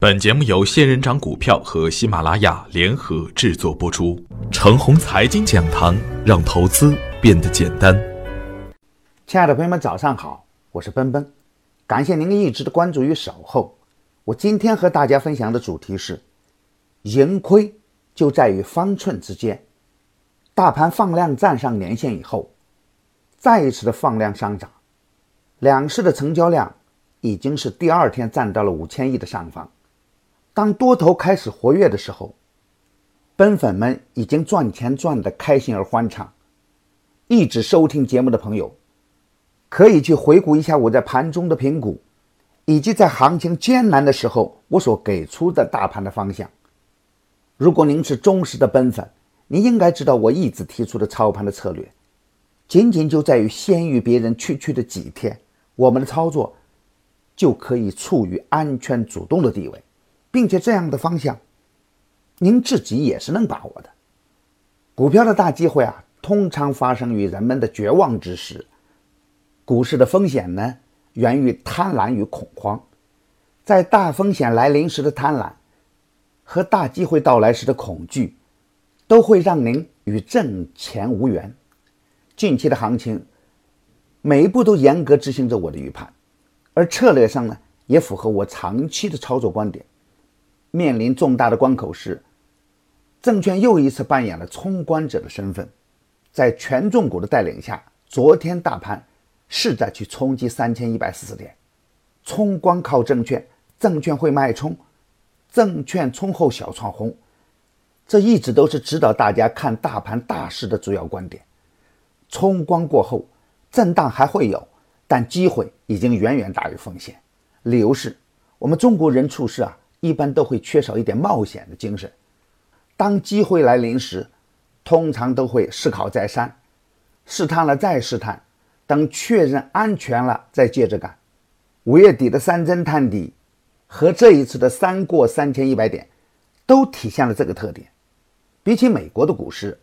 本节目由仙人掌股票和喜马拉雅联合制作播出。程红财经讲堂，让投资变得简单。亲爱的朋友们，早上好，我是奔奔，感谢您一直的关注与守候。我今天和大家分享的主题是：盈亏就在于方寸之间。大盘放量站上年线以后，再一次的放量上涨，两市的成交量已经是第二天站到了五千亿的上方。当多头开始活跃的时候，奔粉们已经赚钱赚得开心而欢畅。一直收听节目的朋友，可以去回顾一下我在盘中的评估，以及在行情艰难的时候我所给出的大盘的方向。如果您是忠实的奔粉，您应该知道我一直提出的操盘的策略，仅仅就在于先于别人区区的几天，我们的操作就可以处于安全主动的地位。并且这样的方向，您自己也是能把握的。股票的大机会啊，通常发生于人们的绝望之时。股市的风险呢，源于贪婪与恐慌。在大风险来临时的贪婪，和大机会到来时的恐惧，都会让您与挣钱无缘。近期的行情，每一步都严格执行着我的预判，而策略上呢，也符合我长期的操作观点。面临重大的关口时，证券又一次扮演了冲关者的身份。在权重股的带领下，昨天大盘是在去冲击三千一百四十点。冲关靠证券，证券会脉冲，证券冲后小创红，这一直都是指导大家看大盘大势的主要观点。冲关过后，震荡还会有，但机会已经远远大于风险。理由是，我们中国人处事啊。一般都会缺少一点冒险的精神。当机会来临时，通常都会思考再三，试探了再试探，等确认安全了再接着干。五月底的三针探底和这一次的三过三千一百点，都体现了这个特点。比起美国的股市，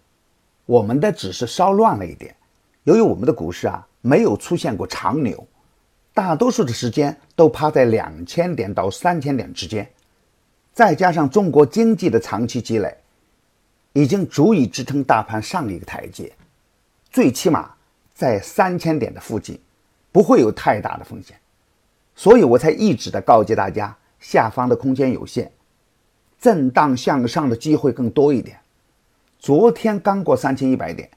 我们的只是稍乱了一点。由于我们的股市啊，没有出现过长牛，大多数的时间都趴在两千点到三千点之间。再加上中国经济的长期积累，已经足以支撑大盘上一个台阶，最起码在三千点的附近，不会有太大的风险，所以我才一直的告诫大家，下方的空间有限，震荡向上的机会更多一点。昨天刚过三千一百点，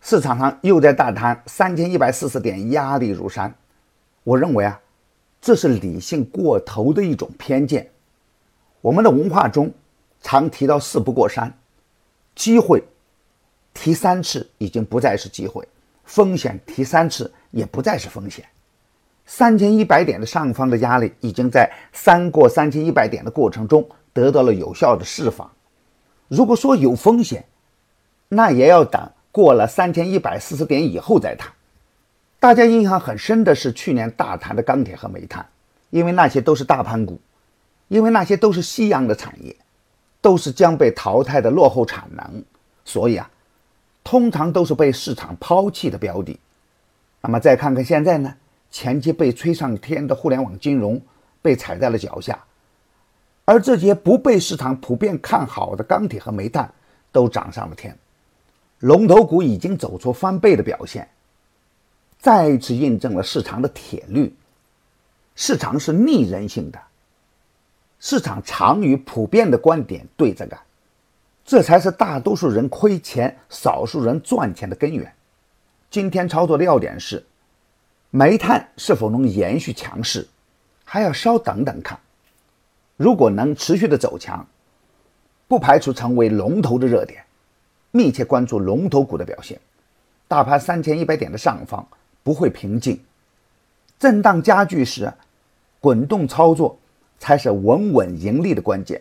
市场上又在大谈三千一百四十点压力如山，我认为啊，这是理性过头的一种偏见。我们的文化中常提到“事不过三”，机会提三次已经不再是机会，风险提三次也不再是风险。三千一百点的上方的压力已经在三过三千一百点的过程中得到了有效的释放。如果说有风险，那也要等过了三千一百四十点以后再谈。大家印象很深的是去年大谈的钢铁和煤炭，因为那些都是大盘股。因为那些都是夕阳的产业，都是将被淘汰的落后产能，所以啊，通常都是被市场抛弃的标的。那么再看看现在呢？前期被吹上天的互联网金融被踩在了脚下，而这些不被市场普遍看好的钢铁和煤炭都涨上了天，龙头股已经走出翻倍的表现，再一次印证了市场的铁律：市场是逆人性的。市场常与普遍的观点对着干，这才是大多数人亏钱、少数人赚钱的根源。今天操作的要点是：煤炭是否能延续强势，还要稍等等看。如果能持续的走强，不排除成为龙头的热点。密切关注龙头股的表现。大盘三千一百点的上方不会平静，震荡加剧时，滚动操作。才是稳稳盈利的关键。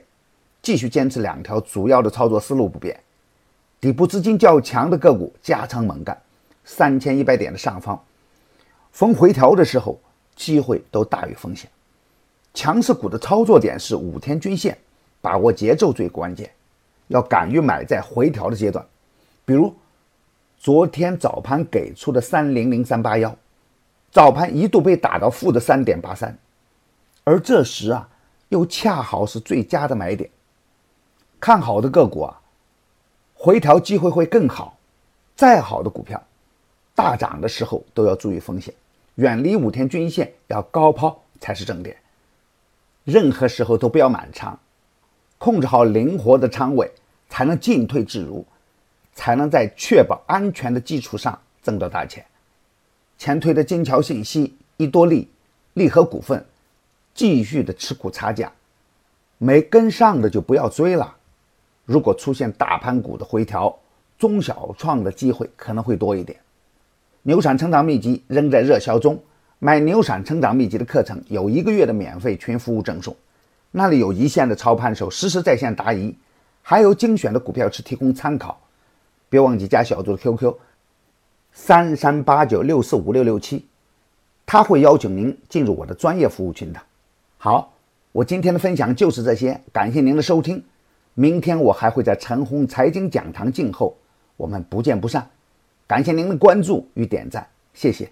继续坚持两条主要的操作思路不变：底部资金较强的个股加仓猛干，三千一百点的上方，逢回调的时候机会都大于风险。强势股的操作点是五天均线，把握节奏最关键，要敢于买在回调的阶段。比如昨天早盘给出的三零零三八幺，早盘一度被打到负的三点八三。而这时啊，又恰好是最佳的买点。看好的个股啊，回调机会会更好。再好的股票，大涨的时候都要注意风险，远离五天均线，要高抛才是正点。任何时候都不要满仓，控制好灵活的仓位，才能进退自如，才能在确保安全的基础上挣到大钱。前推的金桥信息、一多利、利和股份继续的持股差价，没跟上的就不要追了。如果出现大盘股的回调，中小创的机会可能会多一点。牛产成长秘籍仍在热销中，买牛产成长秘籍的课程有一个月的免费群服务赠送，那里有一线的操盘手实时在线答疑，还有精选的股票池提供参考。别忘记加小组的 QQ：三三八九六四五六六七，他会邀请您进入我的专业服务群的。好，我今天的分享就是这些，感谢您的收听。明天我还会在陈红财经讲堂静候，我们不见不散。感谢您的关注与点赞，谢谢。